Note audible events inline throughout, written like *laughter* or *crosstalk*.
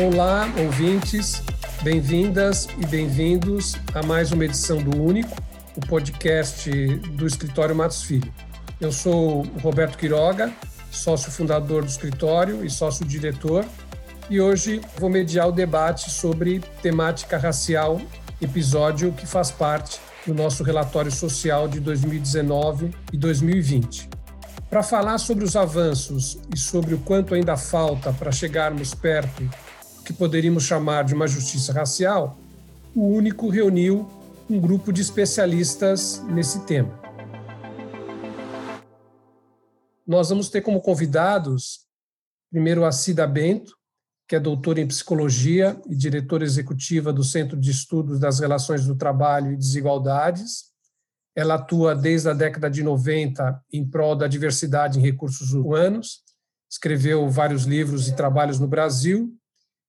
Olá, ouvintes, bem-vindas e bem-vindos a mais uma edição do Único, o podcast do Escritório Matos Filho. Eu sou o Roberto Quiroga, sócio fundador do escritório e sócio diretor, e hoje vou mediar o debate sobre temática racial, episódio que faz parte do nosso relatório social de 2019 e 2020. Para falar sobre os avanços e sobre o quanto ainda falta para chegarmos perto que poderíamos chamar de uma justiça racial, o único reuniu um grupo de especialistas nesse tema. Nós vamos ter como convidados, primeiro, a Cida Bento, que é doutora em psicologia e diretora executiva do Centro de Estudos das Relações do Trabalho e Desigualdades. Ela atua desde a década de 90 em prol da diversidade em recursos humanos, escreveu vários livros e trabalhos no Brasil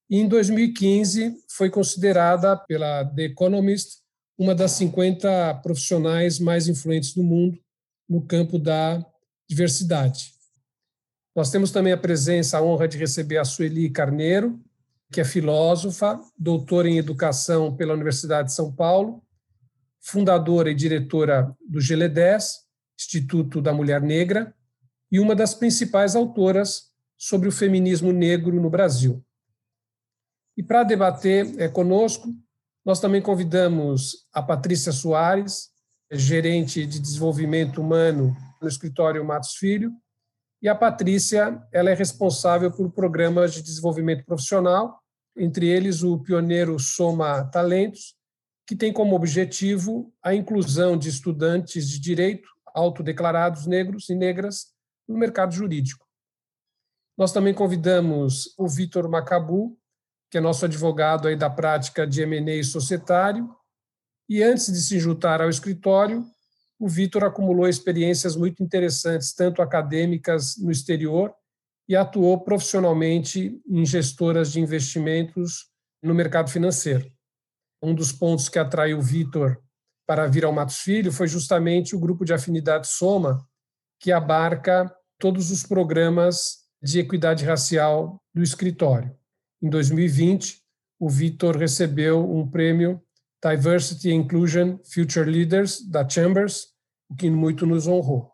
e em 2015 foi considerada pela The Economist uma das 50 profissionais mais influentes do mundo no campo da diversidade. Nós temos também a presença, a honra de receber a Sueli Carneiro, que é filósofa, doutora em educação pela Universidade de São Paulo, fundadora e diretora do GLE10, Instituto da Mulher Negra, e uma das principais autoras sobre o feminismo negro no Brasil. E para debater é, conosco, nós também convidamos a Patrícia Soares, gerente de desenvolvimento humano no escritório Matos Filho, e a Patrícia, ela é responsável por programas de desenvolvimento profissional, entre eles o pioneiro Soma Talentos, que tem como objetivo a inclusão de estudantes de direito autodeclarados negros e negras no mercado jurídico. Nós também convidamos o Vitor Macabu, que é nosso advogado aí da prática de M&A societário, e antes de se juntar ao escritório, o Vitor acumulou experiências muito interessantes, tanto acadêmicas no exterior, e atuou profissionalmente em gestoras de investimentos no mercado financeiro. Um dos pontos que atraiu o Vitor para vir ao Matos Filho foi justamente o grupo de afinidade Soma, que abarca todos os programas de equidade racial do escritório. Em 2020, o Vitor recebeu um prêmio Diversity and Inclusion Future Leaders da Chambers, o que muito nos honrou.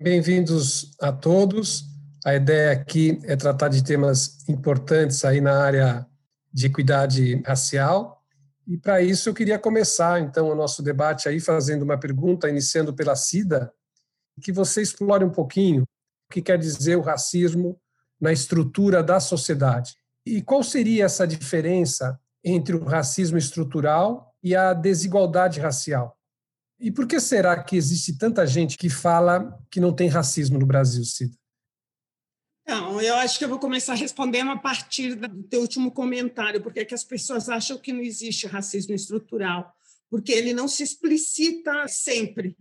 Bem-vindos a todos. A ideia aqui é tratar de temas importantes aí na área de equidade racial. E para isso eu queria começar então o nosso debate aí fazendo uma pergunta, iniciando pela Cida, que você explore um pouquinho o que quer dizer o racismo na estrutura da sociedade. E qual seria essa diferença entre o racismo estrutural e a desigualdade racial? E por que será que existe tanta gente que fala que não tem racismo no Brasil, Cida? Então, eu acho que eu vou começar respondendo a partir do teu último comentário, porque é que as pessoas acham que não existe racismo estrutural, porque ele não se explicita sempre,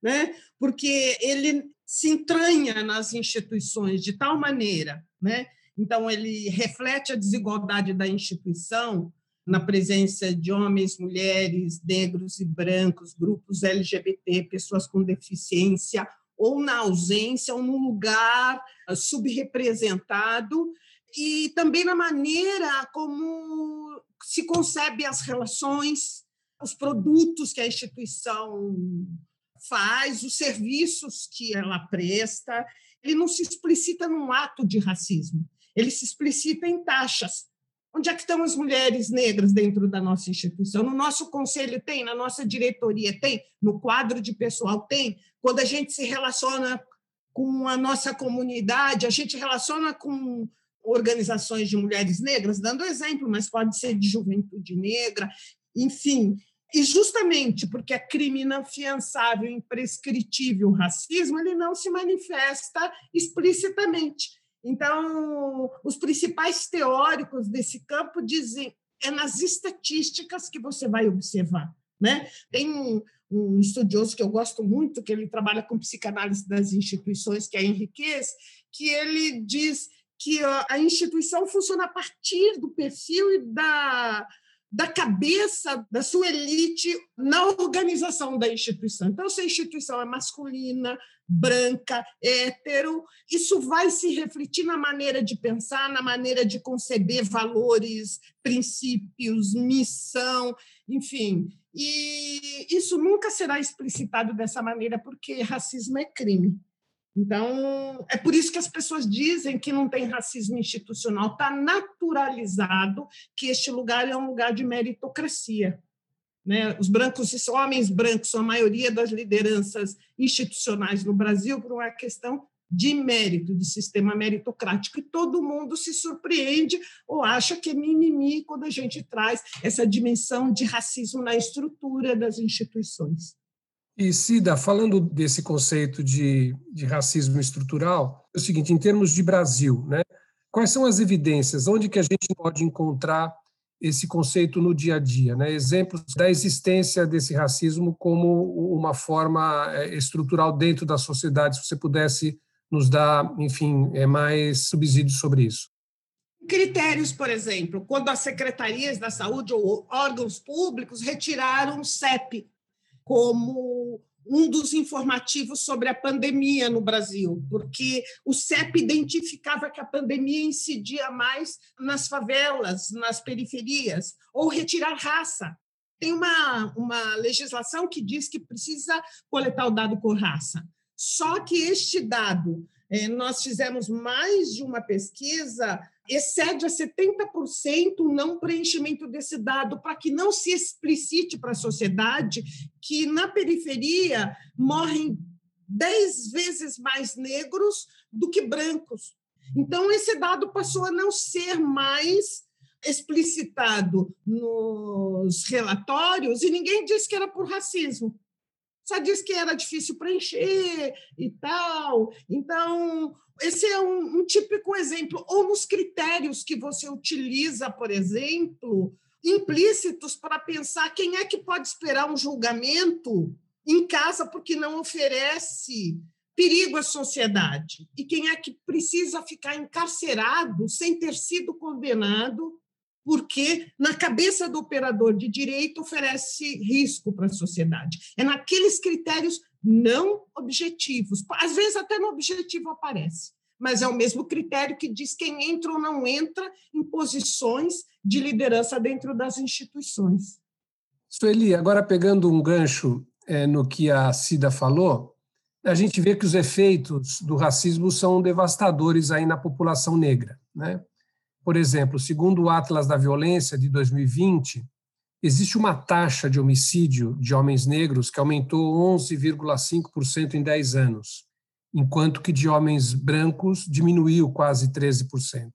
né? Porque ele se entranha nas instituições de tal maneira, né, então, ele reflete a desigualdade da instituição na presença de homens, mulheres, negros e brancos, grupos LGBT, pessoas com deficiência, ou na ausência, ou no lugar ah, subrepresentado, e também na maneira como se concebe as relações, os produtos que a instituição faz, os serviços que ela presta. Ele não se explicita num ato de racismo ele se explicita em taxas. Onde é que estão as mulheres negras dentro da nossa instituição? No nosso conselho tem, na nossa diretoria tem, no quadro de pessoal tem. Quando a gente se relaciona com a nossa comunidade, a gente relaciona com organizações de mulheres negras, dando exemplo, mas pode ser de juventude negra, enfim. E justamente porque é crime inafiançável, imprescritível o racismo, ele não se manifesta explicitamente. Então, os principais teóricos desse campo dizem é nas estatísticas que você vai observar. Né? Tem um, um estudioso que eu gosto muito, que ele trabalha com psicanálise das instituições, que é Henriquez, que ele diz que a instituição funciona a partir do perfil e da da cabeça da sua elite na organização da instituição. Então, se a instituição é masculina, branca, hétero, isso vai se refletir na maneira de pensar, na maneira de conceber valores, princípios, missão, enfim. E isso nunca será explicitado dessa maneira, porque racismo é crime. Então, é por isso que as pessoas dizem que não tem racismo institucional. Está naturalizado que este lugar é um lugar de meritocracia. Né? Os brancos, os homens brancos, são a maioria das lideranças institucionais no Brasil por uma questão de mérito, de sistema meritocrático, e todo mundo se surpreende ou acha que é mimimi quando a gente traz essa dimensão de racismo na estrutura das instituições. E, Cida, falando desse conceito de, de racismo estrutural, é o seguinte, em termos de Brasil, né, quais são as evidências, onde que a gente pode encontrar esse conceito no dia a dia, né? exemplos da existência desse racismo como uma forma é, estrutural dentro da sociedade, se você pudesse nos dar, enfim, é, mais subsídios sobre isso. Critérios, por exemplo, quando as secretarias da saúde ou órgãos públicos retiraram o CEP como um dos informativos sobre a pandemia no Brasil, porque o CEP identificava que a pandemia incidia mais nas favelas, nas periferias, ou retirar raça. Tem uma, uma legislação que diz que precisa coletar o dado por raça. Só que este dado, eh, nós fizemos mais de uma pesquisa excede a 70% o não preenchimento desse dado, para que não se explicite para a sociedade que na periferia morrem 10 vezes mais negros do que brancos. Então, esse dado passou a não ser mais explicitado nos relatórios e ninguém disse que era por racismo. Só disse que era difícil preencher e tal. Então, esse é um, um típico exemplo. Ou nos critérios que você utiliza, por exemplo, implícitos para pensar quem é que pode esperar um julgamento em casa porque não oferece perigo à sociedade e quem é que precisa ficar encarcerado sem ter sido condenado porque na cabeça do operador de direito oferece risco para a sociedade. É naqueles critérios não objetivos. Às vezes, até no objetivo aparece, mas é o mesmo critério que diz quem entra ou não entra em posições de liderança dentro das instituições. Sueli, agora pegando um gancho é, no que a Cida falou, a gente vê que os efeitos do racismo são devastadores aí na população negra. Né? Por exemplo, segundo o Atlas da Violência de 2020, existe uma taxa de homicídio de homens negros que aumentou 11,5% em 10 anos, enquanto que de homens brancos diminuiu quase 13%.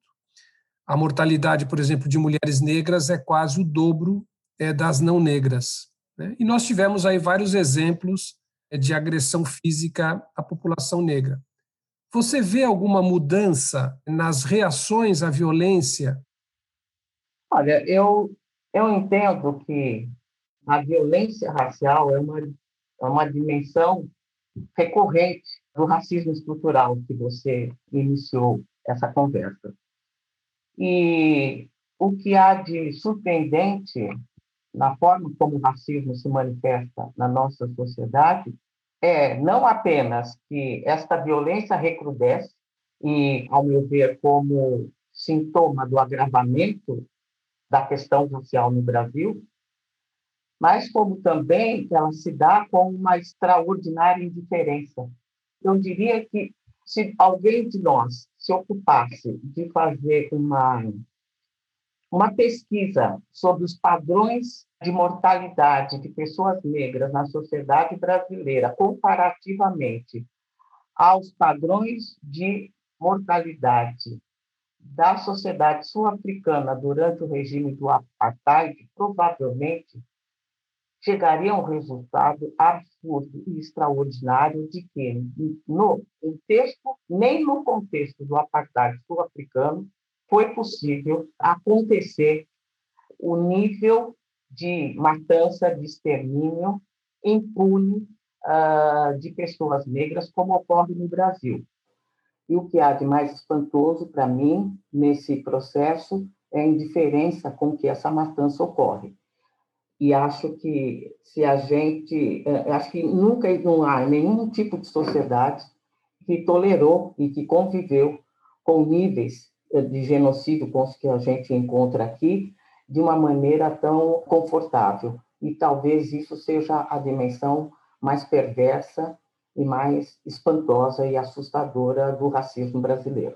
A mortalidade, por exemplo, de mulheres negras é quase o dobro é, das não negras. Né? E nós tivemos aí vários exemplos é, de agressão física à população negra. Você vê alguma mudança nas reações à violência? Olha, eu eu entendo que a violência racial é uma, é uma dimensão recorrente do racismo estrutural que você iniciou essa conversa. E o que há de surpreendente na forma como o racismo se manifesta na nossa sociedade é não apenas que esta violência recrudesce, e, ao meu ver, como sintoma do agravamento da questão racial no Brasil, mas como também ela se dá com uma extraordinária indiferença. Eu diria que se alguém de nós se ocupasse de fazer uma uma pesquisa sobre os padrões de mortalidade de pessoas negras na sociedade brasileira comparativamente aos padrões de mortalidade da sociedade sul-africana durante o regime do apartheid provavelmente chegaria a um resultado absurdo e extraordinário de que, no contexto, nem no contexto do apartheid sul-africano, foi possível acontecer o nível de matança, de extermínio impune uh, de pessoas negras como ocorre no Brasil. E o que há de mais espantoso para mim nesse processo é, indiferença com que essa matança ocorre. E acho que se a gente, é, acho que nunca não há nenhum tipo de sociedade que tolerou e que conviveu com níveis de genocídio que a gente encontra aqui de uma maneira tão confortável. E talvez isso seja a dimensão mais perversa e mais espantosa e assustadora do racismo brasileiro.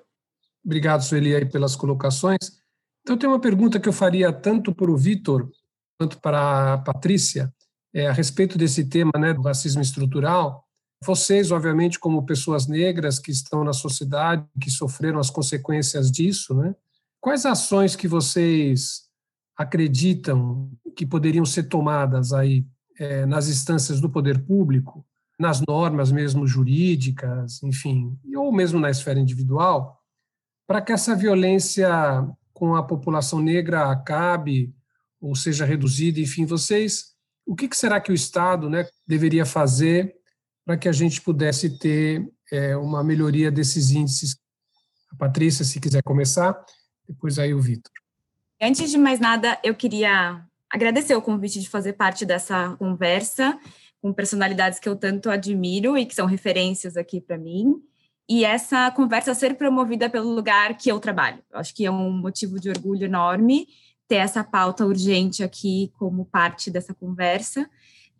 Obrigado, Sueli, aí, pelas colocações. Então, tem uma pergunta que eu faria tanto para o Vitor quanto para a Patrícia, é, a respeito desse tema né, do racismo estrutural. Vocês, obviamente, como pessoas negras que estão na sociedade, que sofreram as consequências disso, né, quais ações que vocês acreditam que poderiam ser tomadas aí é, nas instâncias do poder público, nas normas mesmo jurídicas, enfim, ou mesmo na esfera individual, para que essa violência com a população negra acabe ou seja reduzida, enfim, vocês, o que, será que o Estado né, deveria fazer para que a gente pudesse ter é, uma melhoria desses índices? A Patrícia, se quiser começar, depois aí o Vitor. Antes de mais nada, eu queria agradecer o convite de fazer parte dessa conversa com personalidades que eu tanto admiro e que são referências aqui para mim. E essa conversa ser promovida pelo lugar que eu trabalho. Eu acho que é um motivo de orgulho enorme ter essa pauta urgente aqui como parte dessa conversa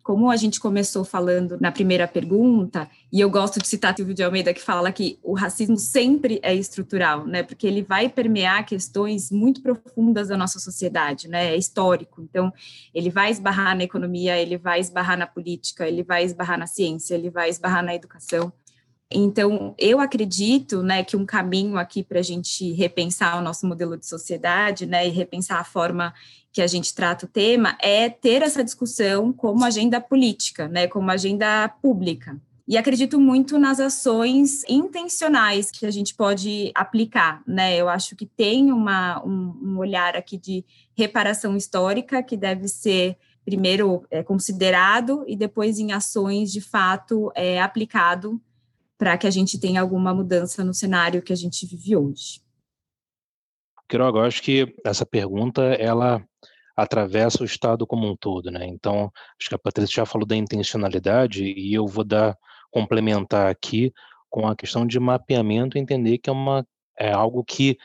como a gente começou falando na primeira pergunta, e eu gosto de citar Silvio de Almeida, que fala que o racismo sempre é estrutural, né? Porque ele vai permear questões muito profundas da nossa sociedade, né? É histórico. Então, ele vai esbarrar na economia, ele vai esbarrar na política, ele vai esbarrar na ciência, ele vai esbarrar na educação. Então, eu acredito né, que um caminho aqui para a gente repensar o nosso modelo de sociedade né, e repensar a forma que a gente trata o tema é ter essa discussão como agenda política, né, como agenda pública. E acredito muito nas ações intencionais que a gente pode aplicar, né? Eu acho que tem uma, um, um olhar aqui de reparação histórica que deve ser primeiro é, considerado e depois em ações de fato é, aplicado para que a gente tenha alguma mudança no cenário que a gente vive hoje. Quiroga, eu acho que essa pergunta ela atravessa o Estado como um todo, né? Então, acho que a Patrícia já falou da intencionalidade e eu vou dar complementar aqui com a questão de mapeamento, entender que é uma é algo que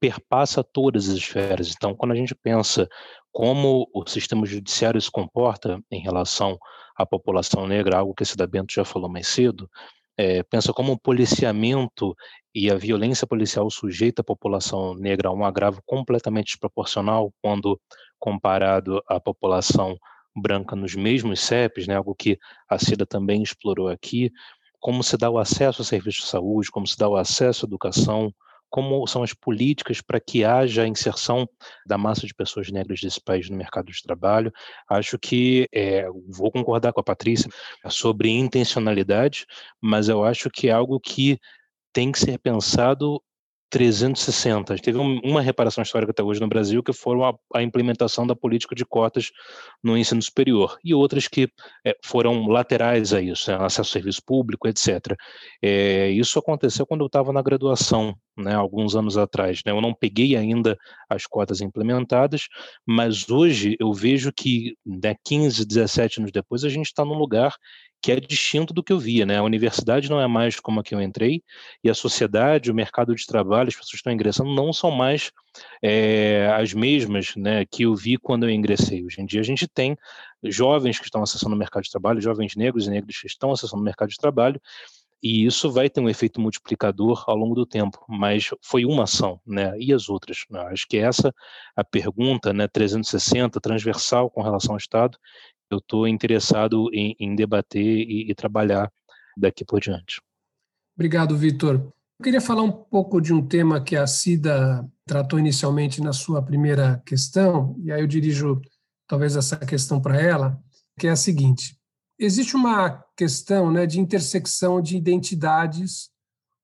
perpassa todas as esferas. Então, quando a gente pensa como o sistema judiciário se comporta em relação à população negra, algo que esse da Bento já falou mais cedo, é, pensa como o policiamento e a violência policial sujeita a população negra a um agravo completamente desproporcional quando comparado à população branca nos mesmos CEPs, né, algo que a CIDA também explorou aqui, como se dá o acesso a serviços de saúde, como se dá o acesso à educação, como são as políticas para que haja a inserção da massa de pessoas negras desse país no mercado de trabalho. Acho que é, vou concordar com a Patrícia sobre intencionalidade, mas eu acho que é algo que tem que ser pensado 360. Teve uma reparação histórica até hoje no Brasil que foram a, a, implementação da política de cotas no ensino superior e outras que é, foram laterais a isso, né, acesso ao serviço público, etc. É, isso aconteceu quando eu estava na graduação, né, alguns anos atrás. Né, eu não peguei ainda as cotas implementadas, mas hoje eu vejo que né, 15, 17 anos depois a gente está num lugar que é distinto do que eu via, né? A universidade não é mais como a que eu entrei e a sociedade, o mercado de trabalho, as pessoas que estão ingressando não são mais é, as mesmas, né, que eu vi quando eu ingressei. Hoje em dia a gente tem jovens que estão acessando o mercado de trabalho, jovens negros e negros que estão acessando o mercado de trabalho e isso vai ter um efeito multiplicador ao longo do tempo, mas foi uma ação, né? E as outras? Né? Acho que essa a pergunta, né, 360, transversal com relação ao Estado, eu estou interessado em, em debater e, e, trabalhar daqui por diante. Obrigado, Vitor. Eu queria falar um pouco de um tema que a Cida tratou inicialmente na sua primeira questão, e aí eu dirijo talvez essa questão para ela, que é a seguinte: existe uma questão né, de intersecção de identidades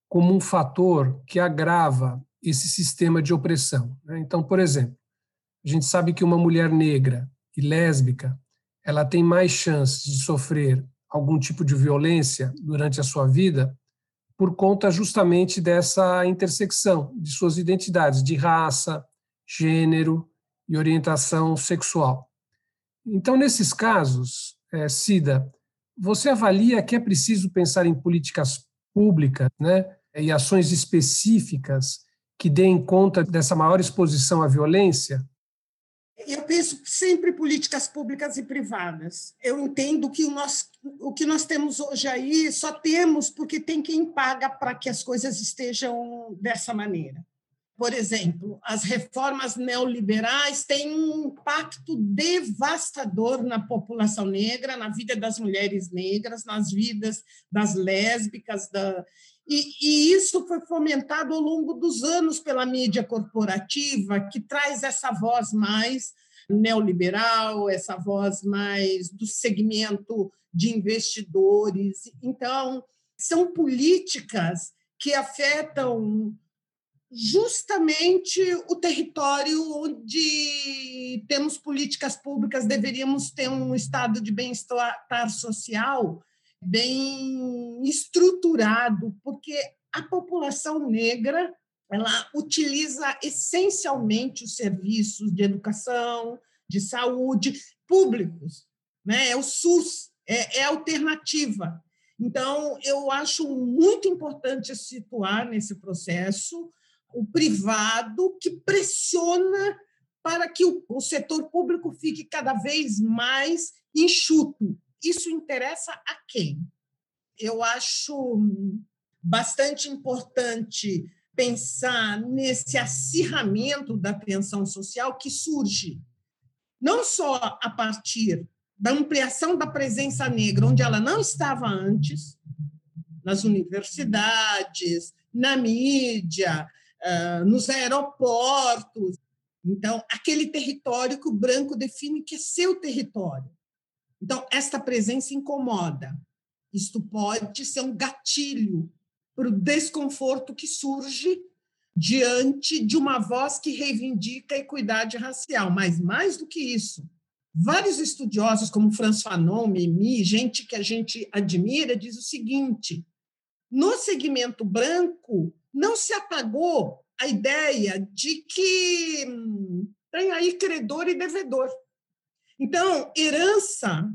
como um fator que agrava esse sistema de opressão. Né? Então, por exemplo, a gente sabe que uma mulher negra e lésbica ela tem mais chances de sofrer algum tipo de violência durante a sua vida por conta justamente dessa intersecção de suas identidades de raça, gênero e orientação sexual. Então, nesses casos, é, Cida, você avalia que é preciso pensar em políticas públicas né, e ações específicas que deem conta dessa maior exposição à violência? Eu penso sempre em políticas públicas e privadas. Eu entendo que o, nós, o que nós temos hoje aí só temos porque tem quem paga para que as coisas estejam dessa maneira. Por exemplo, as reformas neoliberais têm um impacto devastador na população negra, na vida das mulheres negras, nas vidas das lésbicas, da... E, e, isso foi fomentado ao longo dos anos pela mídia corporativa, que traz essa voz mais neoliberal, essa voz mais do segmento de investidores. Então, são políticas que afetam justamente o território onde temos políticas públicas, deveríamos ter um estado de bem-estar social bem estruturado, porque a população negra ela utiliza essencialmente os serviços de educação, de saúde públicos, né? É o SUS, é, é alternativa. Então, eu acho muito importante situar nesse processo o privado que pressiona para que o, o setor público fique cada vez mais enxuto. Isso interessa a quem? Eu acho bastante importante pensar nesse acirramento da tensão social que surge não só a partir da ampliação da presença negra, onde ela não estava antes, nas universidades, na mídia, nos aeroportos. Então, aquele território que o branco define que é seu território. Então, esta presença incomoda. Isto pode ser um gatilho para o desconforto que surge diante de uma voz que reivindica a equidade racial. Mas, mais do que isso, vários estudiosos, como François Fanon, Mimi, gente que a gente admira, diz o seguinte: no segmento branco, não se apagou a ideia de que hum, tem aí credor e devedor. Então, herança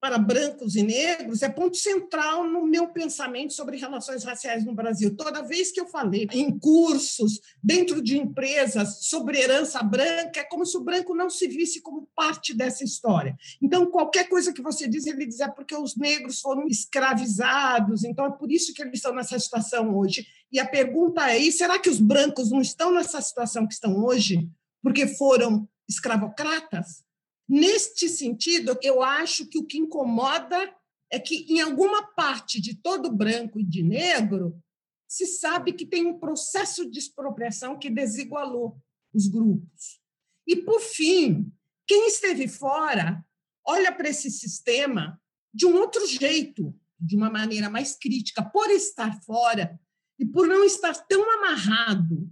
para brancos e negros é ponto central no meu pensamento sobre relações raciais no Brasil. Toda vez que eu falei em cursos, dentro de empresas, sobre herança branca, é como se o branco não se visse como parte dessa história. Então, qualquer coisa que você diz, ele diz é porque os negros foram escravizados, então é por isso que eles estão nessa situação hoje. E a pergunta é: e será que os brancos não estão nessa situação que estão hoje porque foram escravocratas? Neste sentido, eu acho que o que incomoda é que, em alguma parte de todo branco e de negro, se sabe que tem um processo de expropriação que desigualou os grupos. E, por fim, quem esteve fora olha para esse sistema de um outro jeito, de uma maneira mais crítica, por estar fora e por não estar tão amarrado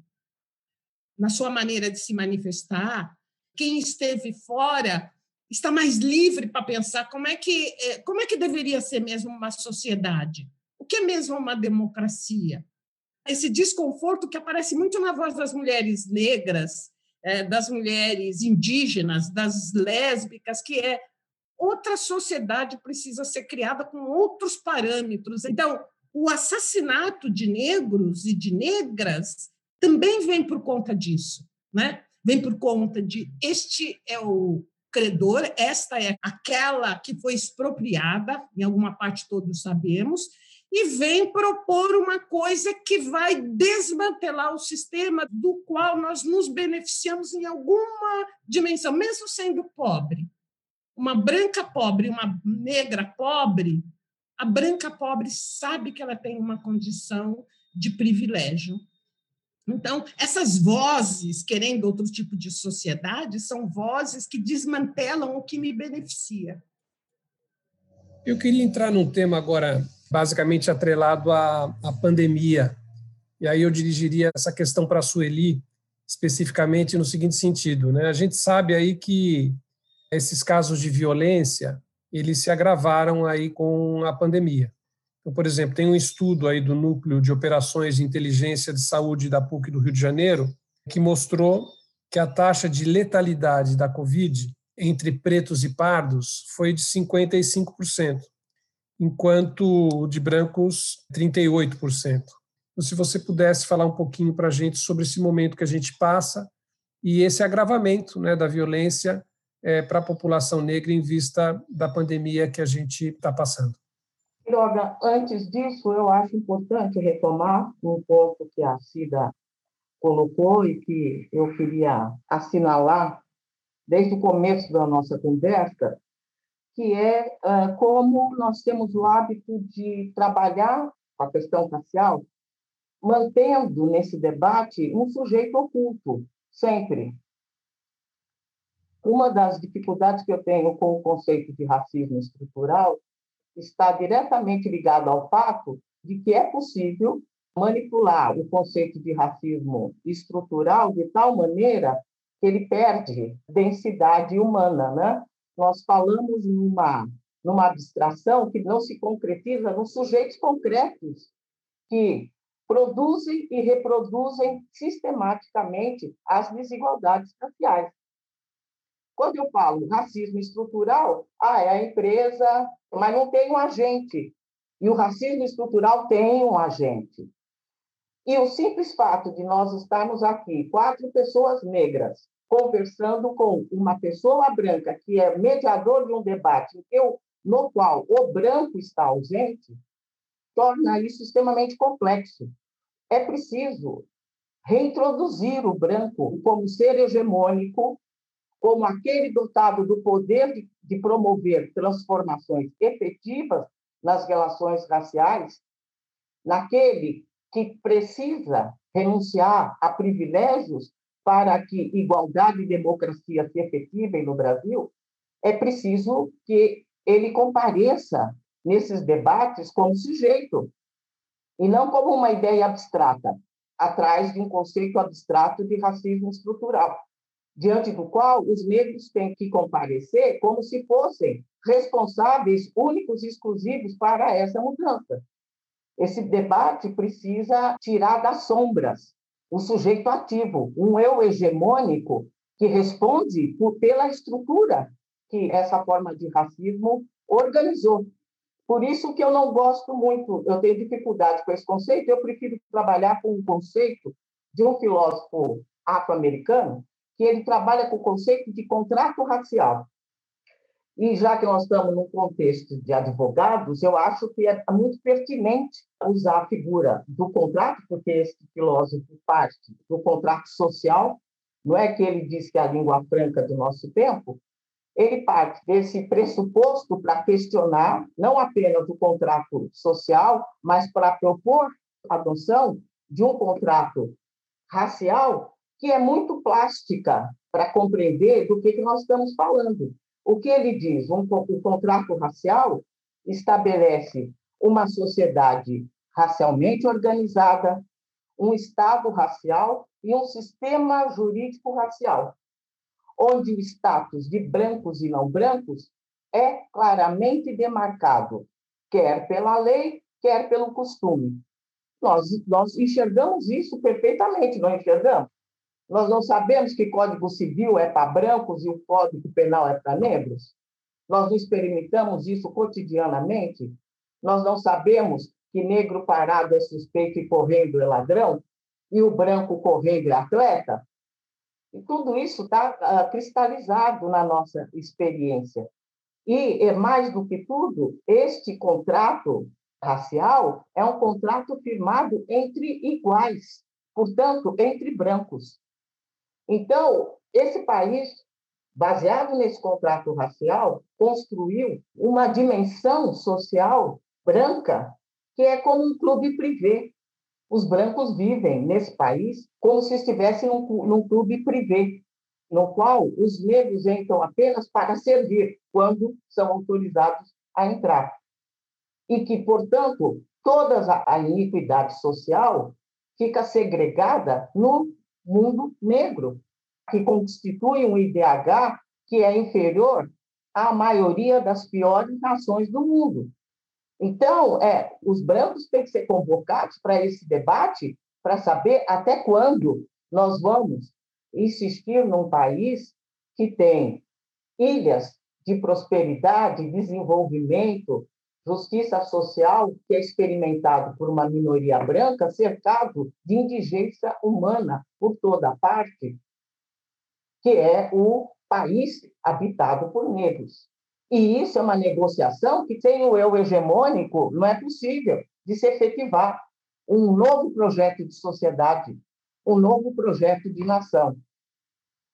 na sua maneira de se manifestar, quem esteve fora está mais livre para pensar como é que é, como é que deveria ser mesmo uma sociedade, o que é mesmo uma democracia. Esse desconforto que aparece muito na voz das mulheres negras, é, das mulheres indígenas, das lésbicas, que é outra sociedade precisa ser criada com outros parâmetros. Então, o assassinato de negros e de negras também vem por conta disso, né? Vem por conta de este é o credor, esta é aquela que foi expropriada, em alguma parte todos sabemos, e vem propor uma coisa que vai desmantelar o sistema do qual nós nos beneficiamos em alguma dimensão, mesmo sendo pobre. Uma branca pobre, uma negra pobre, a branca pobre sabe que ela tem uma condição de privilégio então, essas vozes, querendo outro tipo de sociedade, são vozes que desmantelam o que me beneficia. Eu queria entrar num tema agora, basicamente atrelado à, à pandemia. E aí eu dirigiria essa questão para a Sueli, especificamente no seguinte sentido. Né? A gente sabe aí que esses casos de violência, eles se agravaram aí com a pandemia. Então, por exemplo, tem um estudo aí do Núcleo de Operações de Inteligência de Saúde da PUC do Rio de Janeiro que mostrou que a taxa de letalidade da Covid entre pretos e pardos foi de 55%, enquanto de brancos, 38%. Então, se você pudesse falar um pouquinho para a gente sobre esse momento que a gente passa e esse agravamento né, da violência é, para a população negra em vista da pandemia que a gente está passando. Quiroga, antes disso, eu acho importante retomar um ponto que a Cida colocou e que eu queria assinalar desde o começo da nossa conversa, que é uh, como nós temos o hábito de trabalhar a questão racial, mantendo nesse debate um sujeito oculto, sempre. Uma das dificuldades que eu tenho com o conceito de racismo estrutural está diretamente ligado ao fato de que é possível manipular o conceito de racismo estrutural de tal maneira que ele perde densidade humana, né? Nós falamos numa numa abstração que não se concretiza nos sujeitos concretos que produzem e reproduzem sistematicamente as desigualdades raciais. Quando eu falo racismo estrutural, ah, é a empresa, mas não tem um agente. E o racismo estrutural tem um agente. E o simples fato de nós estarmos aqui, quatro pessoas negras, conversando com uma pessoa branca, que é mediador de um debate no qual o branco está ausente, torna isso extremamente complexo. É preciso reintroduzir o branco como ser hegemônico, como aquele dotado do poder de, de promover transformações efetivas nas relações raciais, naquele que precisa renunciar a privilégios para que igualdade e democracia se efetivem no Brasil, é preciso que ele compareça nesses debates como sujeito, e não como uma ideia abstrata, atrás de um conceito abstrato de racismo estrutural, diante do qual os negros têm que comparecer como se fossem responsáveis únicos e exclusivos para essa mudança. Esse debate precisa tirar das sombras o sujeito ativo, um eu hegemônico que responde por, pela estrutura que essa forma de racismo organizou. Por isso que eu não gosto muito, eu tenho dificuldade com esse conceito, eu prefiro trabalhar com um conceito de um filósofo afro-americano, que ele trabalha com o conceito de contrato racial. E já que nós estamos num contexto de advogados, eu acho que é muito pertinente usar a figura do contrato, porque esse filósofo parte do contrato social, não é que ele diz que é a língua franca do nosso tempo, ele parte desse pressuposto para questionar não apenas o contrato social, mas para propor a adoção de um contrato racial que é muito plástica para compreender do que, que nós estamos falando. O que ele diz? Um, o contrato racial estabelece uma sociedade racialmente organizada, um Estado racial e um sistema jurídico racial, onde o status de brancos e não brancos é claramente demarcado, quer pela lei, quer pelo costume. Nós, nós enxergamos isso perfeitamente, não enxergamos? Nós não sabemos que Código Civil é para brancos e o Código Penal é para negros? Nós não experimentamos isso cotidianamente? Nós não sabemos que negro parado é suspeito e correndo é ladrão? E o branco correndo é atleta? E tudo isso está uh, ah, cristalizado na nossa experiência. E, é mais do que tudo, este contrato racial é um contrato firmado entre iguais, portanto, entre brancos. Então, esse país, baseado nesse contrato racial, construiu uma dimensão social branca que é como um clube privê. Os brancos vivem nesse país como se estivessem num, num clube privê, no qual os negros entram apenas para servir quando são autorizados a entrar. E que, portanto, toda a iniquidade social fica segregada no mundo negro, que constitui um IDH que é inferior à maioria das piores nações do mundo. Então, é, os brancos têm que ser convocados para esse debate para saber até quando nós vamos insistir num país que tem ilhas de prosperidade, desenvolvimento, justiça social, que é experimentado por uma minoria branca, cercado de indigência humana por toda parte, que é o país habitado por negros. E isso é uma negociação que, sem o eu hegemônico, não é possível de se efetivar um novo projeto de sociedade, um novo projeto de nação.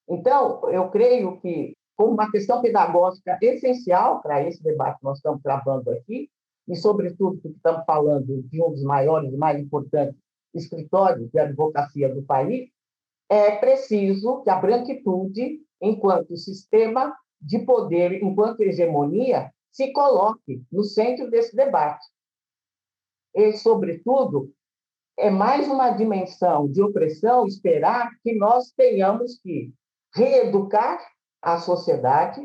Então, eu creio que, uma questão pedagógica essencial para esse debate que nós estamos travando aqui, e, sobretudo, porque estamos falando de um dos maiores e mais importantes escritórios de advocacia do país, é preciso que a branquitude, enquanto sistema de poder, enquanto hegemonia, se coloque no centro desse debate. E, sobretudo, é mais uma dimensão de opressão esperar que nós tenhamos que reeducar a sociedade,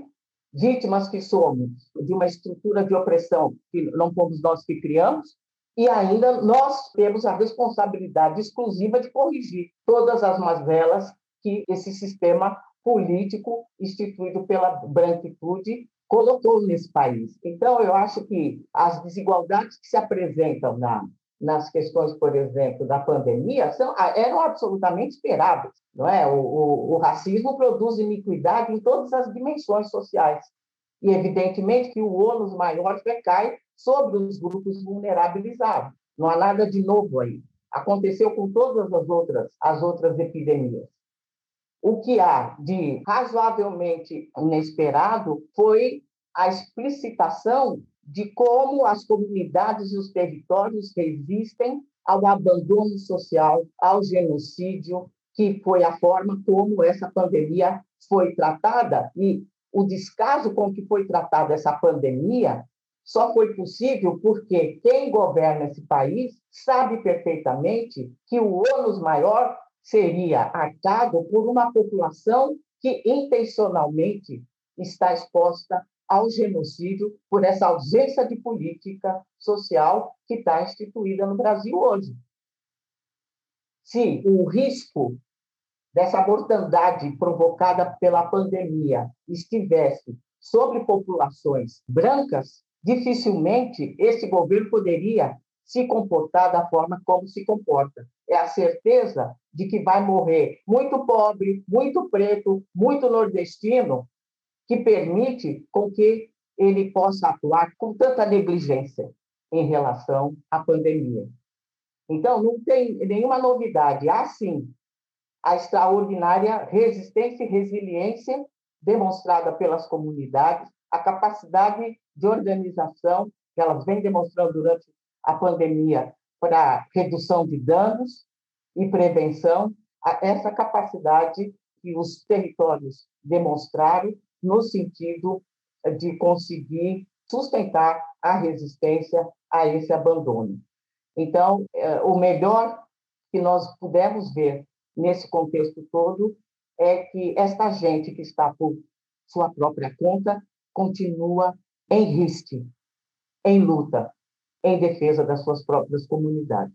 vítimas que somos de uma estrutura de opressão que não fomos nós que criamos, e ainda nós temos a responsabilidade exclusiva de corrigir todas as mazelas que esse sistema político instituído pela branquitude colocou nesse país. Então, eu acho que as desigualdades que se apresentam na, nas questões, por exemplo, da pandemia, são, eram absolutamente esperáveis. Não é? O, o, o racismo produz iniquidade em todas as dimensões sociais. E, evidentemente, que o ônus maior recai sobre os grupos vulnerabilizados. Não há nada de novo aí. Aconteceu com todas as outras, as outras epidemias. O que há de razoavelmente inesperado foi a explicitação de como as comunidades e os territórios resistem ao abandono social, ao genocídio, que foi a forma como essa pandemia foi tratada. E o descaso com que foi tratada essa pandemia só foi possível porque quem governa esse país sabe perfeitamente que o ônus maior seria arcado por uma população que intencionalmente está exposta ao genocídio por essa ausência de política social que está instituída no Brasil hoje. Se o risco dessa mortandade provocada pela pandemia estivesse sobre populações brancas, dificilmente esse governo poderia se comportar da forma como se comporta. É a certeza de que vai morrer muito pobre, muito preto, muito nordestino, que permite com que ele possa atuar com tanta negligência em relação à pandemia. Então, não tem nenhuma novidade. Há, sim, a extraordinária resistência e resiliência demonstrada pelas comunidades, a capacidade de organização que elas vêm demonstrando durante a pandemia para redução de danos e prevenção, essa capacidade que os territórios demonstraram no sentido de conseguir sustentar a resistência a esse abandono. Então, é, o melhor que nós pudemos ver nesse contexto todo é que esta gente que está por sua própria conta continua em risco, em luta, em defesa das suas próprias comunidades.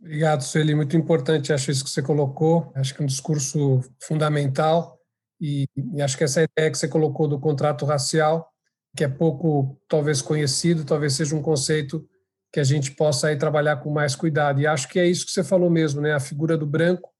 Obrigado, Sueli. Muito importante, acho isso que você colocou. Acho que é um discurso fundamental e, e acho que essa ideia que você colocou do contrato racial, que é pouco, talvez, conhecido, talvez seja um conceito que a gente possa aí trabalhar com mais cuidado. E acho que é isso que você falou mesmo, né? A figura do branco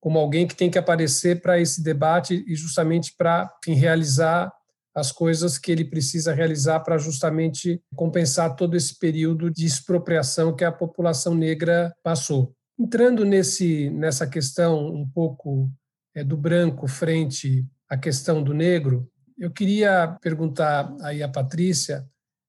como alguém que tem que aparecer para esse debate e justamente para realizar as coisas que ele precisa realizar para justamente compensar todo esse período de expropriação que a população negra passou. Entrando nesse nessa questão um pouco é, do branco frente à questão do negro, eu queria perguntar aí a Patrícia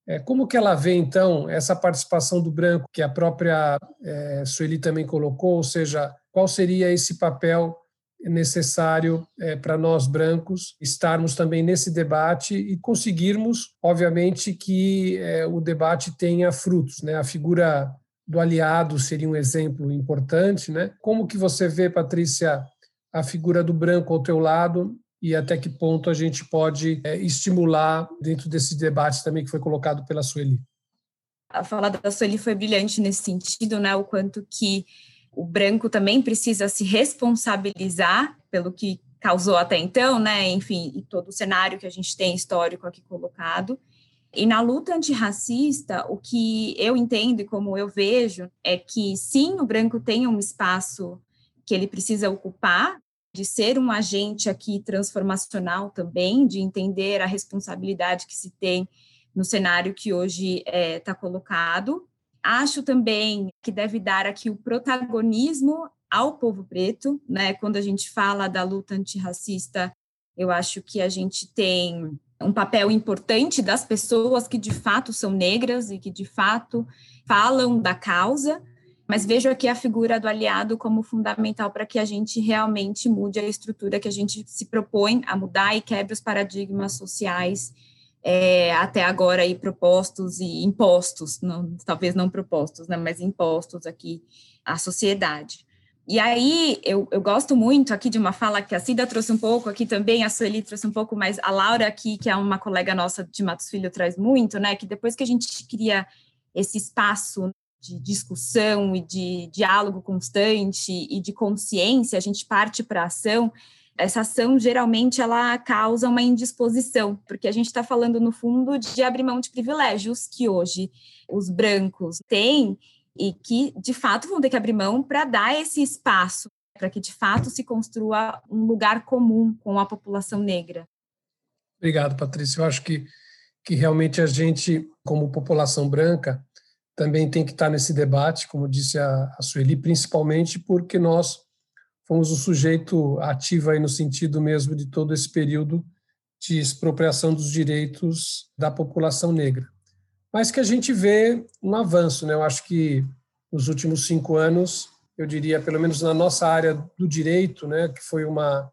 é, como que ela vê então essa participação do branco que a própria é, Sueli também colocou, ou seja, qual seria esse papel necessário é, para nós brancos estarmos também nesse debate e conseguirmos, obviamente, que é, o debate tenha frutos. Né? A figura do aliado seria um exemplo importante. Né? Como que você vê, Patrícia, a figura do branco ao teu lado e até que ponto a gente pode é, estimular dentro desse debate também que foi colocado pela Sueli? A fala da Sueli foi brilhante nesse sentido, né? O quanto que o branco também precisa se responsabilizar pelo que causou até então, né? Enfim, e todo o cenário que a gente tem histórico aqui colocado. E na luta antirracista, o que eu entendo e como eu vejo é que sim, o branco tem um espaço que ele precisa ocupar, de ser um agente aqui transformacional também, de entender a responsabilidade que se tem no cenário que hoje está é, tá colocado. Acho também que deve dar aqui o protagonismo ao povo preto, né? Quando a gente fala da luta antirracista, eu acho que a gente tem um papel importante das pessoas que de fato são negras e que de fato falam da causa, mas vejo aqui a figura do aliado como fundamental para que a gente realmente mude a estrutura que a gente se propõe a mudar e quebre os paradigmas sociais é, até agora aí propostos e impostos, não, talvez não propostos, né, mas impostos aqui à sociedade. E aí, eu, eu gosto muito aqui de uma fala que a Cida trouxe um pouco, aqui também a Sueli trouxe um pouco, mas a Laura aqui, que é uma colega nossa de Matos Filho, traz muito, né? Que depois que a gente cria esse espaço de discussão e de diálogo constante e de consciência, a gente parte para a ação, essa ação geralmente ela causa uma indisposição, porque a gente está falando no fundo de abrir mão de privilégios que hoje os brancos têm e que, de fato, vão ter que abrir mão para dar esse espaço, para que, de fato, se construa um lugar comum com a população negra. Obrigado, Patrícia. Eu acho que, que realmente a gente, como população branca, também tem que estar nesse debate, como disse a, a Sueli, principalmente porque nós fomos o sujeito ativo aí no sentido mesmo de todo esse período de expropriação dos direitos da população negra mas que a gente vê um avanço. Né? Eu acho que nos últimos cinco anos, eu diria, pelo menos na nossa área do direito, né, que foi uma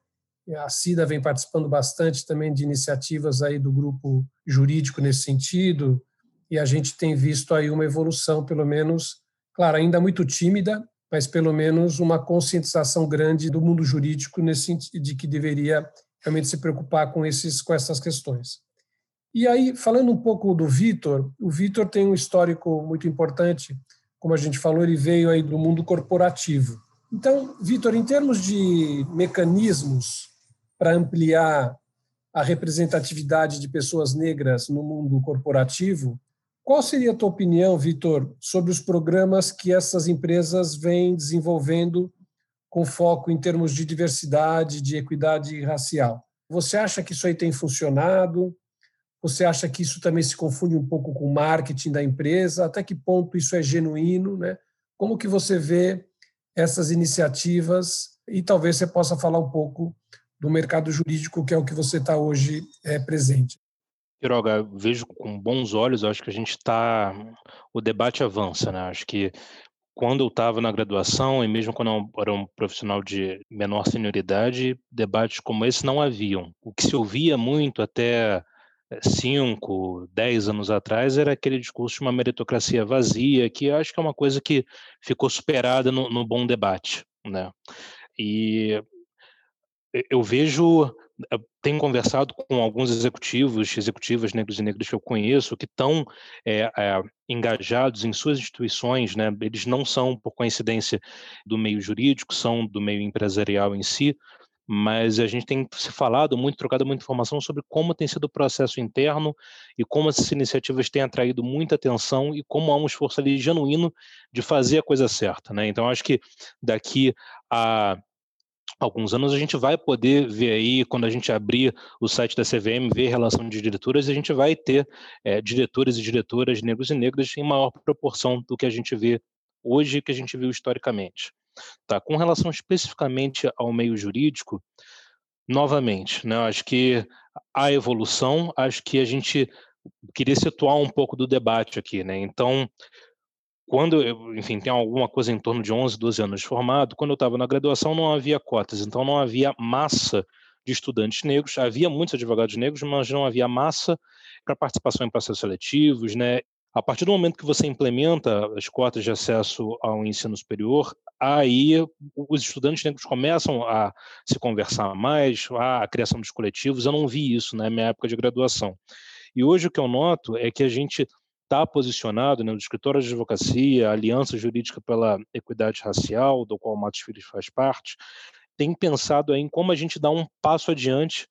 a CIDA vem participando bastante também de iniciativas aí do grupo jurídico nesse sentido, e a gente tem visto aí uma evolução, pelo menos, claro, ainda muito tímida, mas pelo menos uma conscientização grande do mundo jurídico nesse sentido de que deveria realmente se preocupar com esses com essas questões. E aí, falando um pouco do Vitor, o Vitor tem um histórico muito importante, como a gente falou, ele veio aí do mundo corporativo. Então, Vitor, em termos de mecanismos para ampliar a representatividade de pessoas negras no mundo corporativo, qual seria a tua opinião, Vitor, sobre os programas que essas empresas vêm desenvolvendo com foco em termos de diversidade, de equidade racial? Você acha que isso aí tem funcionado? Você acha que isso também se confunde um pouco com o marketing da empresa? Até que ponto isso é genuíno? Né? Como que você vê essas iniciativas? E talvez você possa falar um pouco do mercado jurídico, que é o que você está hoje é, presente. Quiroga, vejo com bons olhos, acho que a gente está. O debate avança, né? Acho que quando eu estava na graduação, e mesmo quando eu era um profissional de menor senioridade, debates como esse não haviam. O que se ouvia muito até cinco, dez anos atrás era aquele discurso de uma meritocracia vazia, que acho que é uma coisa que ficou superada no, no bom debate, né? E eu vejo, tenho conversado com alguns executivos, executivas negros e negras que eu conheço, que estão é, é, engajados em suas instituições, né? Eles não são, por coincidência, do meio jurídico, são do meio empresarial em si, mas a gente tem se falado muito, trocado muita informação sobre como tem sido o processo interno e como essas iniciativas têm atraído muita atenção e como há um esforço ali genuíno de fazer a coisa certa, né? Então acho que daqui a alguns anos a gente vai poder ver aí, quando a gente abrir o site da CVM, ver relação de diretoras, a gente vai ter é, diretores e diretoras negros e negras em maior proporção do que a gente vê hoje, que a gente viu historicamente. Tá? Com relação especificamente ao meio jurídico, novamente, né, acho que a evolução, acho que a gente queria situar um pouco do debate aqui, né? Então, quando eu, enfim, tem alguma coisa em torno de 11, 12 anos de formado, quando eu estava na graduação não havia cotas, então não havia massa de estudantes negros, havia muitos advogados negros, mas não havia massa para participação em processos seletivos, né? A partir do momento que você implementa as cotas de acesso ao ensino superior, aí os estudantes negros começam a se conversar mais, a criação dos coletivos. Eu não vi isso na minha época de graduação. E hoje o que eu noto é que a gente está posicionado, né, o escritório de advocacia, Aliança Jurídica pela Equidade Racial, do qual o Matos Filhos faz parte, tem pensado em como a gente dá um passo adiante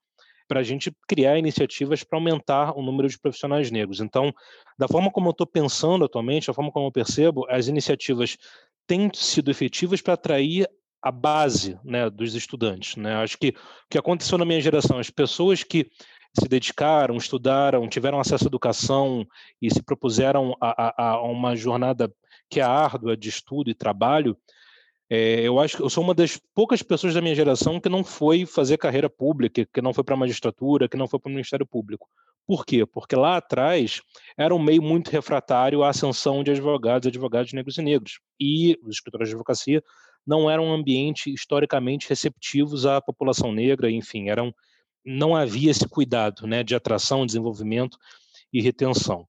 para a gente criar iniciativas para aumentar o número de profissionais negros. Então, da forma como eu estou pensando atualmente, da forma como eu percebo, as iniciativas têm sido efetivas para atrair a base né, dos estudantes. Né? Acho que o que aconteceu na minha geração, as pessoas que se dedicaram, estudaram, tiveram acesso à educação e se propuseram a, a, a uma jornada que é árdua de estudo e trabalho, é, eu acho que eu sou uma das poucas pessoas da minha geração que não foi fazer carreira pública, que não foi para a magistratura, que não foi para o Ministério Público. Por quê? Porque lá atrás era um meio muito refratário à ascensão de advogados, advogados negros e negros. E os escritórios de advocacia não eram um ambiente historicamente receptivos à população negra, enfim, eram não havia esse cuidado né, de atração, desenvolvimento e retenção.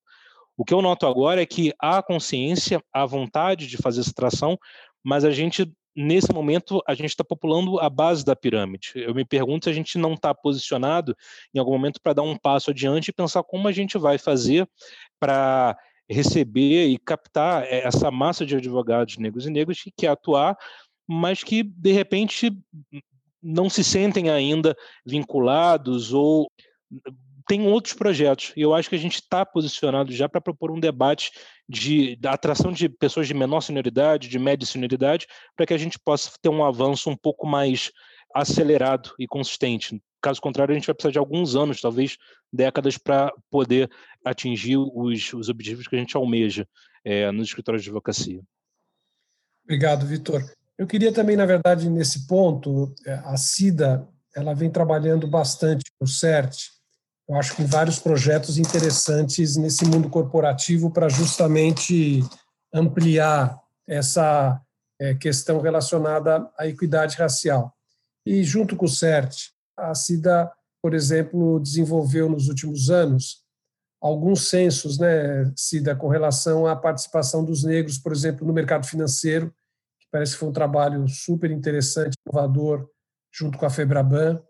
O que eu noto agora é que há consciência, há vontade de fazer essa tração, mas a gente, nesse momento, a gente está populando a base da pirâmide. Eu me pergunto se a gente não está posicionado em algum momento para dar um passo adiante e pensar como a gente vai fazer para receber e captar essa massa de advogados negros e negros que quer atuar, mas que, de repente, não se sentem ainda vinculados ou tem outros projetos. E eu acho que a gente está posicionado já para propor um debate de da atração de pessoas de menor senioridade, de média senioridade, para que a gente possa ter um avanço um pouco mais acelerado e consistente. Caso contrário, a gente vai precisar de alguns anos, talvez décadas, para poder atingir os, os objetivos que a gente almeja é, nos escritórios de advocacia. Obrigado, Vitor. Eu queria também, na verdade, nesse ponto, é, a CIDA ela vem trabalhando bastante no CERT eu acho que vários projetos interessantes nesse mundo corporativo para justamente ampliar essa é, questão relacionada à equidade racial. E junto com o CERT, a CIDA, por exemplo, desenvolveu nos últimos anos alguns censos, né, Cida, com relação à participação dos negros, por exemplo, no mercado financeiro, parece que foi um trabalho super interessante, inovador, junto com a Febraban.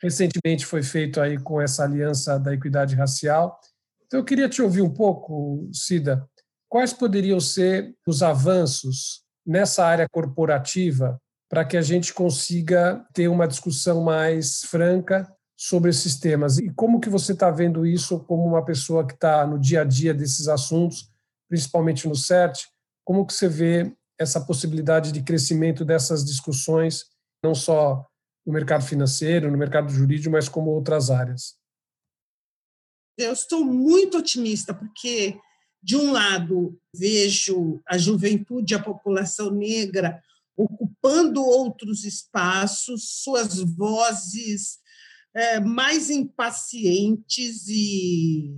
Recentemente foi feito aí com essa aliança da equidade racial. Então, eu queria te ouvir um pouco, Cida, quais poderiam ser os avanços nessa área corporativa para que a gente consiga ter uma discussão mais franca sobre esses temas? E como que você está vendo isso como uma pessoa que está no dia a dia desses assuntos, principalmente no CERT, como que você vê essa possibilidade de crescimento dessas discussões, não só no mercado financeiro, no mercado jurídico, mas como outras áreas? Eu estou muito otimista, porque, de um lado, vejo a juventude, a população negra ocupando outros espaços, suas vozes é, mais impacientes e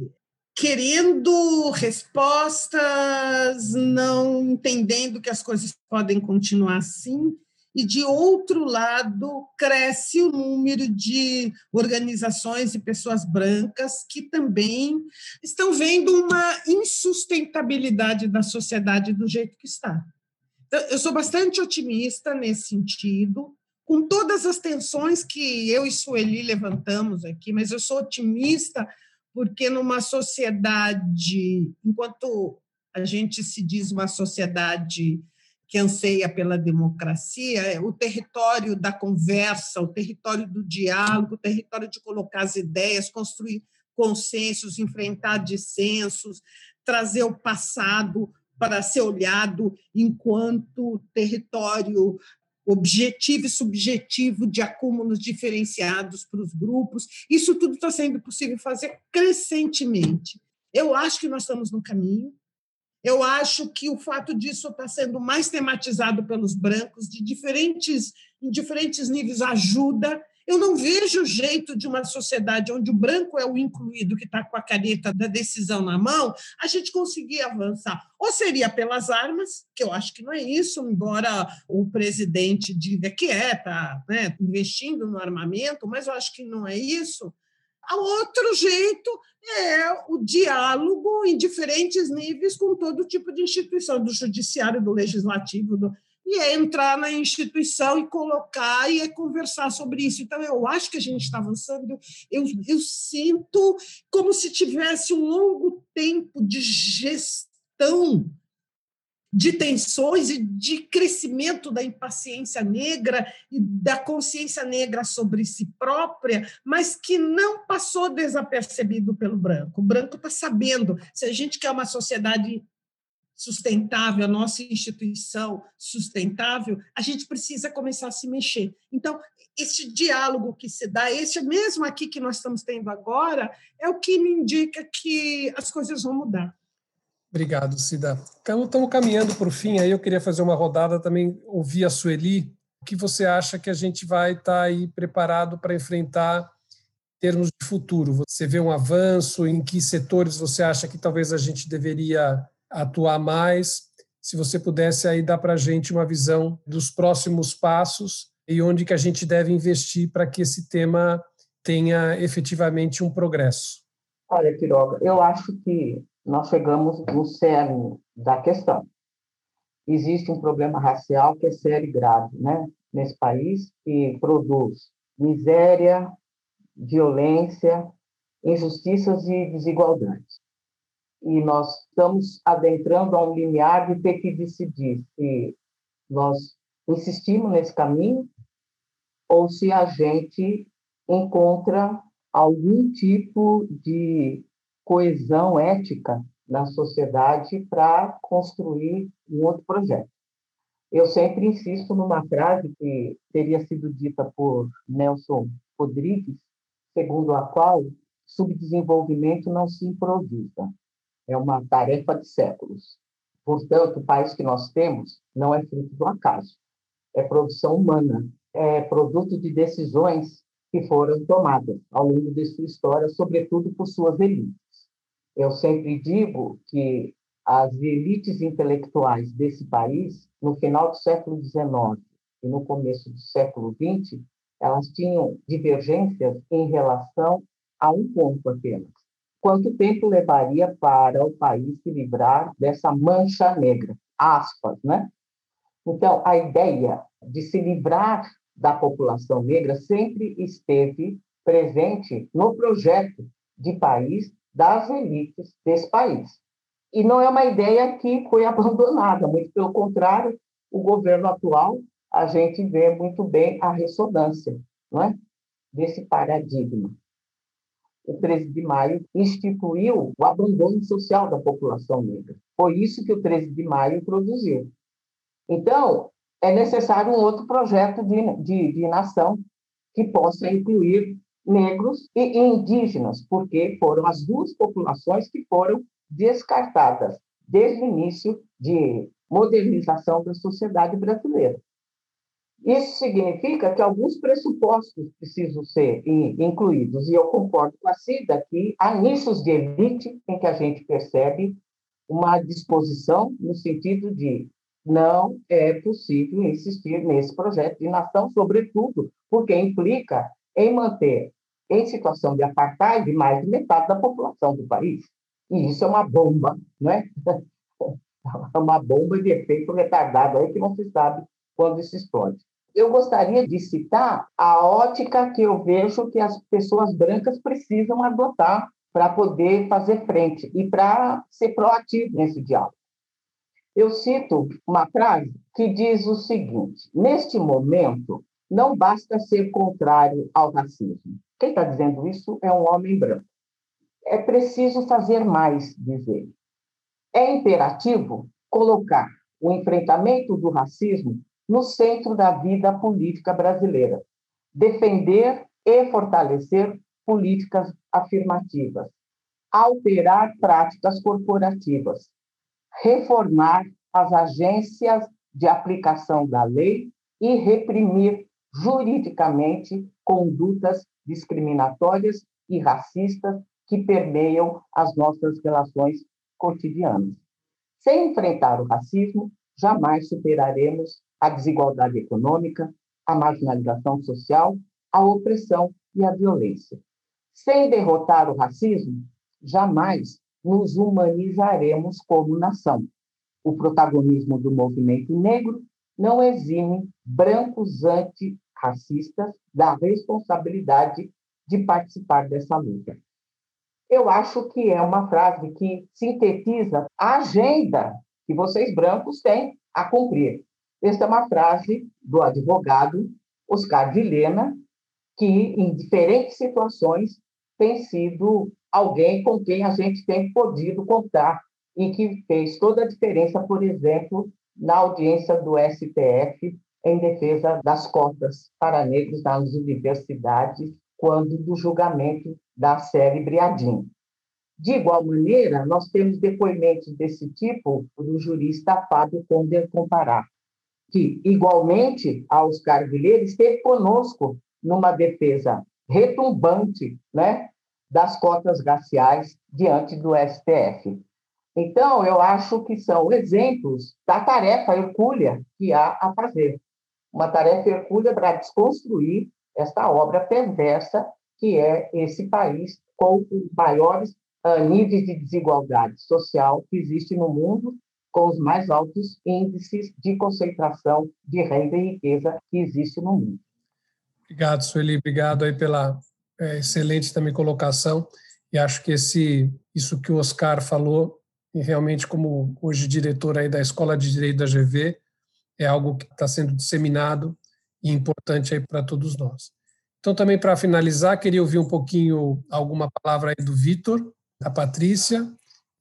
querendo respostas, não entendendo que as coisas podem continuar assim e, de outro lado, cresce o número de organizações e pessoas brancas que também estão vendo uma insustentabilidade da sociedade do jeito que está. Então, eu sou bastante otimista nesse sentido, com todas as tensões que eu e Sueli levantamos aqui, mas eu sou otimista porque numa sociedade, enquanto a gente se diz uma sociedade que anseia pela democracia, é o território da conversa, o território do diálogo, o território de colocar as ideias, construir consensos, enfrentar dissensos, trazer o passado para ser olhado enquanto território objetivo e subjetivo de acúmulos diferenciados para os grupos. Isso tudo está sendo possível fazer crescentemente. Eu acho que nós estamos no caminho, eu acho que o fato disso está sendo mais tematizado pelos brancos, de diferentes, em diferentes níveis, ajuda. Eu não vejo jeito de uma sociedade onde o branco é o incluído, que está com a caneta da decisão na mão, a gente conseguir avançar. Ou seria pelas armas, que eu acho que não é isso, embora o presidente diga que é, está né, investindo no armamento, mas eu acho que não é isso. O outro jeito é o diálogo em diferentes níveis com todo tipo de instituição, do judiciário, do legislativo. Do... e é entrar na instituição e colocar e é conversar sobre isso. Então, eu acho que a gente está avançando. Eu, eu sinto como se tivesse um longo tempo de gestão de tensões e de crescimento da impaciência negra e da consciência negra sobre si própria, mas que não passou desapercebido pelo branco. O branco está sabendo. Se a gente quer uma sociedade sustentável, a nossa instituição sustentável, a gente precisa começar a se mexer. Então, esse diálogo que se dá, esse mesmo aqui que nós estamos tendo agora, é o que me indica que as coisas vão mudar. Obrigado, Cida. Estamos caminhando para o fim, aí eu queria fazer uma rodada também, ouvir a Sueli. O que você acha que a gente vai estar tá aí preparado para enfrentar em termos de futuro? Você vê um avanço? Em que setores você acha que talvez a gente deveria atuar mais? Se você pudesse aí dar para a gente uma visão dos próximos passos e onde que a gente deve investir para que esse tema tenha efetivamente um progresso. Olha, Quiroga, eu acho que nós chegamos no cerne da questão. Existe um problema racial que é sério e grave, né? Nesse país, que produz miséria, violência, injustiças e desigualdades. E nós estamos adentrando a um limiar de ter que decidir se nós insistimos nesse caminho ou se a gente encontra algum tipo de coesão ética na sociedade para construir um outro projeto. Eu sempre insisto numa frase que teria sido dita por Nelson Rodrigues, segundo a qual subdesenvolvimento não se improvisa, é uma tarefa de séculos. Portanto, o país que nós temos não é fruto do acaso, é produção humana, é produto de decisões que foram tomadas ao longo de sua história, sobretudo por suas elites. Eu sempre digo que as elites intelectuais desse país, no final do século XIX e no começo do século XX, elas tinham divergências em relação a um ponto apenas. Quanto tempo levaria para o país se livrar dessa mancha negra? Aspas, né? Então, a ideia de se livrar da população negra sempre esteve presente no projeto de país das elites desse país. E não é uma ideia que foi *laughs* abandonada, muito pelo contrário, o governo atual, a gente vê muito bem a ressonância não é? desse paradigma. O 13 de maio instituiu o abandono social da população negra. Foi isso que o 13 de maio produziu. Então, é necessário um outro projeto de, de, de nação que possa incluir negros e indígenas, porque foram as duas populações que foram descartadas desde o início de modernização da sociedade brasileira. Isso significa que alguns pressupostos precisam ser incluídos, e eu concordo com a Cida que há nichos de elite em que a gente percebe uma disposição no sentido de não é possível insistir nesse projeto de nação, sobretudo porque implica em manter em situação de apartheid mais de metade da população do país. E isso é uma bomba, não é? *laughs* É uma bomba de efeito retardado aí que não se sabe quando isso explode. Eu gostaria de citar a ótica que eu vejo que as pessoas brancas precisam adotar para poder fazer frente e para ser proativo nesse diálogo. Eu cito uma frase que diz o seguinte: neste momento, não basta ser contrário ao racismo. Quem está dizendo isso é um homem branco. É preciso fazer mais, diz ele. É imperativo colocar o enfrentamento do racismo no centro da vida política brasileira, defender e fortalecer políticas afirmativas, alterar práticas corporativas, reformar as agências de aplicação da lei e reprimir juridicamente condutas discriminatórias e racistas que permeiam as nossas relações cotidianas. Sem enfrentar o racismo, jamais superaremos a desigualdade econômica, a marginalização social, a opressão e a violência. Sem derrotar o racismo, jamais nos humanizaremos como nação. O protagonismo do movimento negro não exime brancos antirracistas da responsabilidade de participar dessa luta. Eu acho que é uma frase que sintetiza a agenda que vocês brancos têm a cumprir. Esta é uma frase do advogado Oscar Vilhena, que em diferentes situações tem sido alguém com quem a gente tem podido contar e que fez toda a diferença, por exemplo, na audiência do STF em defesa das cotas para negros nas universidades, quando do julgamento da série Briadinho. De igual maneira, nós temos depoimentos desse tipo do jurista Fábio Conder Comparar, que, igualmente a Oscar Vilheira, esteve conosco numa defesa retumbante né, das cotas raciais diante do STF. Então, eu acho que são exemplos da tarefa hercúlea que há a fazer. Uma tarefa hercúlea para desconstruir esta obra perversa que é esse país com os maiores uh, níveis de desigualdade social que existe no mundo, com os mais altos índices de concentração de renda e riqueza que existe no mundo. Obrigado, Sueli. Obrigado aí pela é, excelente também colocação. E acho que esse, isso que o Oscar falou, e realmente como hoje diretor aí da Escola de Direito da GV, é algo que está sendo disseminado e importante aí para todos nós. Então, também para finalizar, queria ouvir um pouquinho alguma palavra aí do Vitor, da Patrícia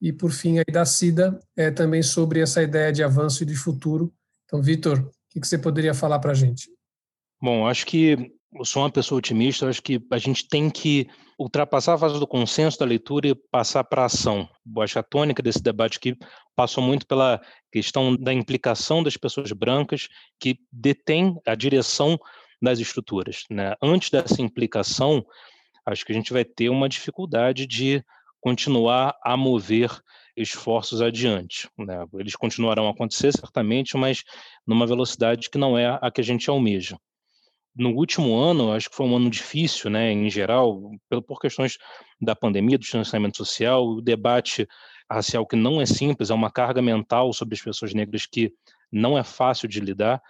e, por fim, aí da Cida, é, também sobre essa ideia de avanço e de futuro. Então, Vitor, o que, você poderia falar para a gente? Bom, acho que eu sou uma pessoa otimista, acho que a gente tem que ultrapassar a fase do consenso da leitura e passar para a ação. Eu acho a tônica desse debate aqui passou muito pela questão da implicação das pessoas brancas que detêm a direção das estruturas. Né? Antes dessa implicação, acho que a gente vai ter uma dificuldade de continuar a mover esforços adiante. Né? Eles continuarão a acontecer, certamente, mas numa velocidade que não é a que a gente almeja no último ano, acho que foi um ano difícil, né, em geral, por questões da pandemia, do distanciamento social, o debate racial que não é simples, é uma carga mental sobre as pessoas negras que não é fácil de lidar,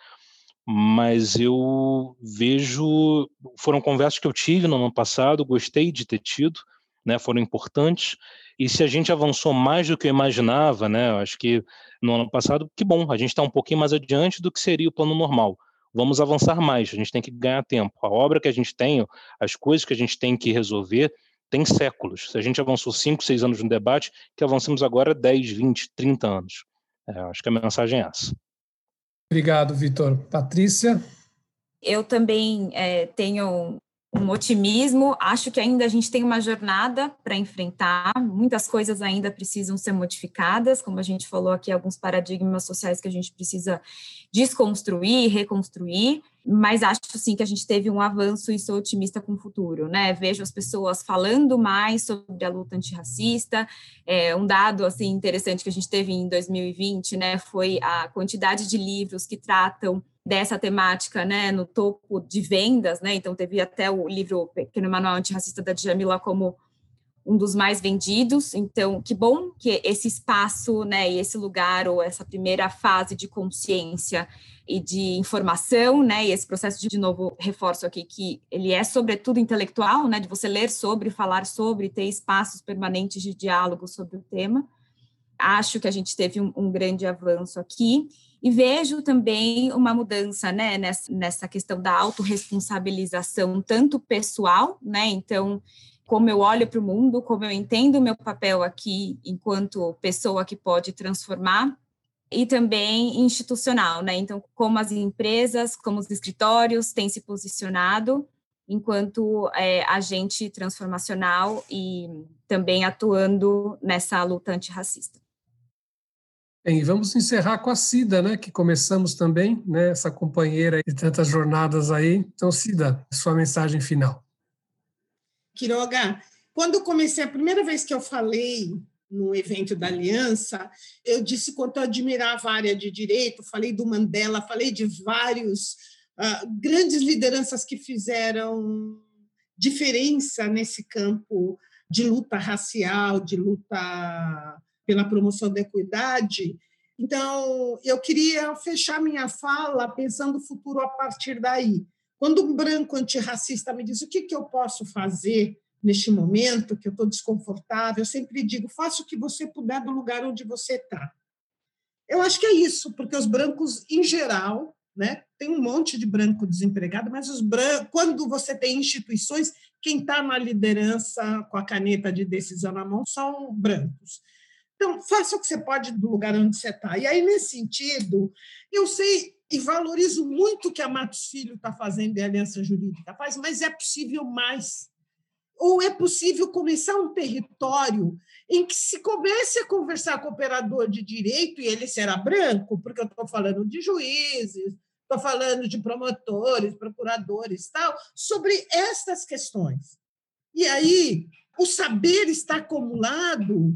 mas eu vejo, foram conversas que eu tive no ano passado, gostei de ter tido, né, foram importantes, e se a gente avançou mais do que eu imaginava, né, acho que no ano passado, que bom, a gente está um pouquinho mais adiante do que seria o plano normal vamos avançar mais, a gente tem que ganhar tempo. A obra que a gente tem, as coisas que a gente tem que resolver, tem séculos. Se a gente avançou 5, 6 anos no debate, que avancemos agora 10, 20, 30 anos. É, acho que a mensagem é essa. Obrigado, Vitor. Patrícia? Eu também é, tenho um otimismo. Acho que ainda a gente tem uma jornada para enfrentar, muitas coisas ainda precisam ser modificadas, como a gente falou aqui, alguns paradigmas sociais que a gente precisa desconstruir, reconstruir, mas acho sim que a gente teve um avanço e sou otimista com o futuro, né? Vejo as pessoas falando mais sobre a luta antirracista. É, um dado assim interessante que a gente teve em 2020, né, foi a quantidade de livros que tratam dessa temática, né, no topo de vendas, né, então teve até o livro Pequeno Manual Antirracista da Djamila como um dos mais vendidos, então que bom que esse espaço, né, e esse lugar ou essa primeira fase de consciência e de informação, né, e esse processo de, de novo reforço aqui que ele é sobretudo intelectual, né, de você ler sobre, falar sobre, ter espaços permanentes de diálogo sobre o tema. Acho que a gente teve um, um grande avanço aqui e vejo também uma mudança né, nessa, nessa questão da autorresponsabilização, tanto pessoal, né? Então, como eu olho para o mundo, como eu entendo o meu papel aqui enquanto pessoa que pode transformar, e também institucional, né? Então, como as empresas, como os escritórios têm se posicionado enquanto é, agente transformacional e também atuando nessa luta antirracista. Bem, vamos encerrar com a Cida, né, que começamos também, né, essa companheira de tantas jornadas aí. Então, Cida, sua mensagem final. Quiroga, quando comecei, a primeira vez que eu falei no evento da Aliança, eu disse quanto eu admirava a área de direito, falei do Mandela, falei de vários uh, grandes lideranças que fizeram diferença nesse campo de luta racial, de luta pela promoção da equidade, Então, eu queria fechar minha fala pensando o futuro a partir daí. Quando um branco antirracista me diz o que, que eu posso fazer neste momento, que eu estou desconfortável, eu sempre digo: faça o que você puder do lugar onde você está. Eu acho que é isso, porque os brancos, em geral, né, tem um monte de branco desempregado, mas os brancos, quando você tem instituições, quem está na liderança com a caneta de decisão na mão são brancos. Então, faça o que você pode do lugar onde você está. E aí, nesse sentido, eu sei e valorizo muito o que a Matos Filho está fazendo em Aliança Jurídica faz, mas é possível mais. Ou é possível começar um território em que se comece a conversar com o operador de direito, e ele será branco, porque eu estou falando de juízes, estou falando de promotores, procuradores, tal, sobre estas questões. E aí, o saber está acumulado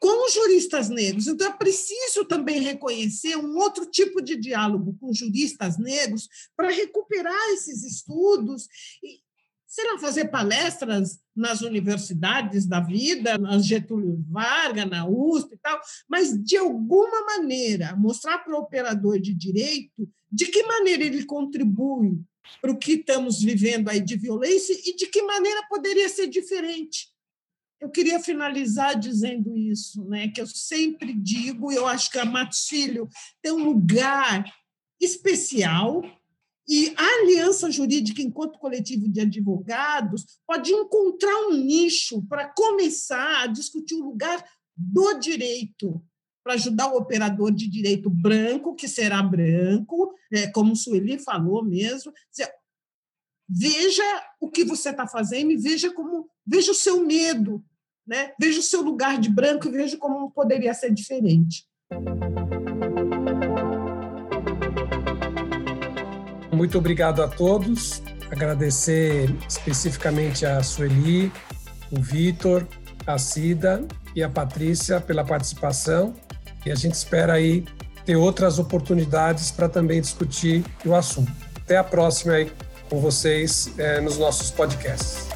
com juristas negros. Então, é preciso também reconhecer um outro tipo de diálogo com juristas negros para recuperar esses estudos e, sei lá, fazer palestras nas universidades da vida, na Getúlio Vargas, na USP e tal, mas, de alguma maneira, mostrar para o operador de direito de que maneira ele contribui para o que estamos vivendo aí de violência e de que maneira poderia ser diferente eu queria finalizar dizendo isso, né? que eu sempre digo, eu acho que a Matos Filho tem um lugar especial e a aliança jurídica, enquanto coletivo de advogados, pode encontrar um nicho para começar a discutir o lugar do direito, para ajudar o operador de direito branco, que será branco, é, como Sueli falou mesmo. Dizer, veja o que você está fazendo e veja como veja o seu medo, né? Veja o seu lugar de branco e veja como poderia ser diferente. Muito obrigado a todos. Agradecer especificamente a Sueli, o Vitor, a Cida e a Patrícia pela participação. E a gente espera aí ter outras oportunidades para também discutir o assunto. Até a próxima aí com vocês é, nos nossos podcasts.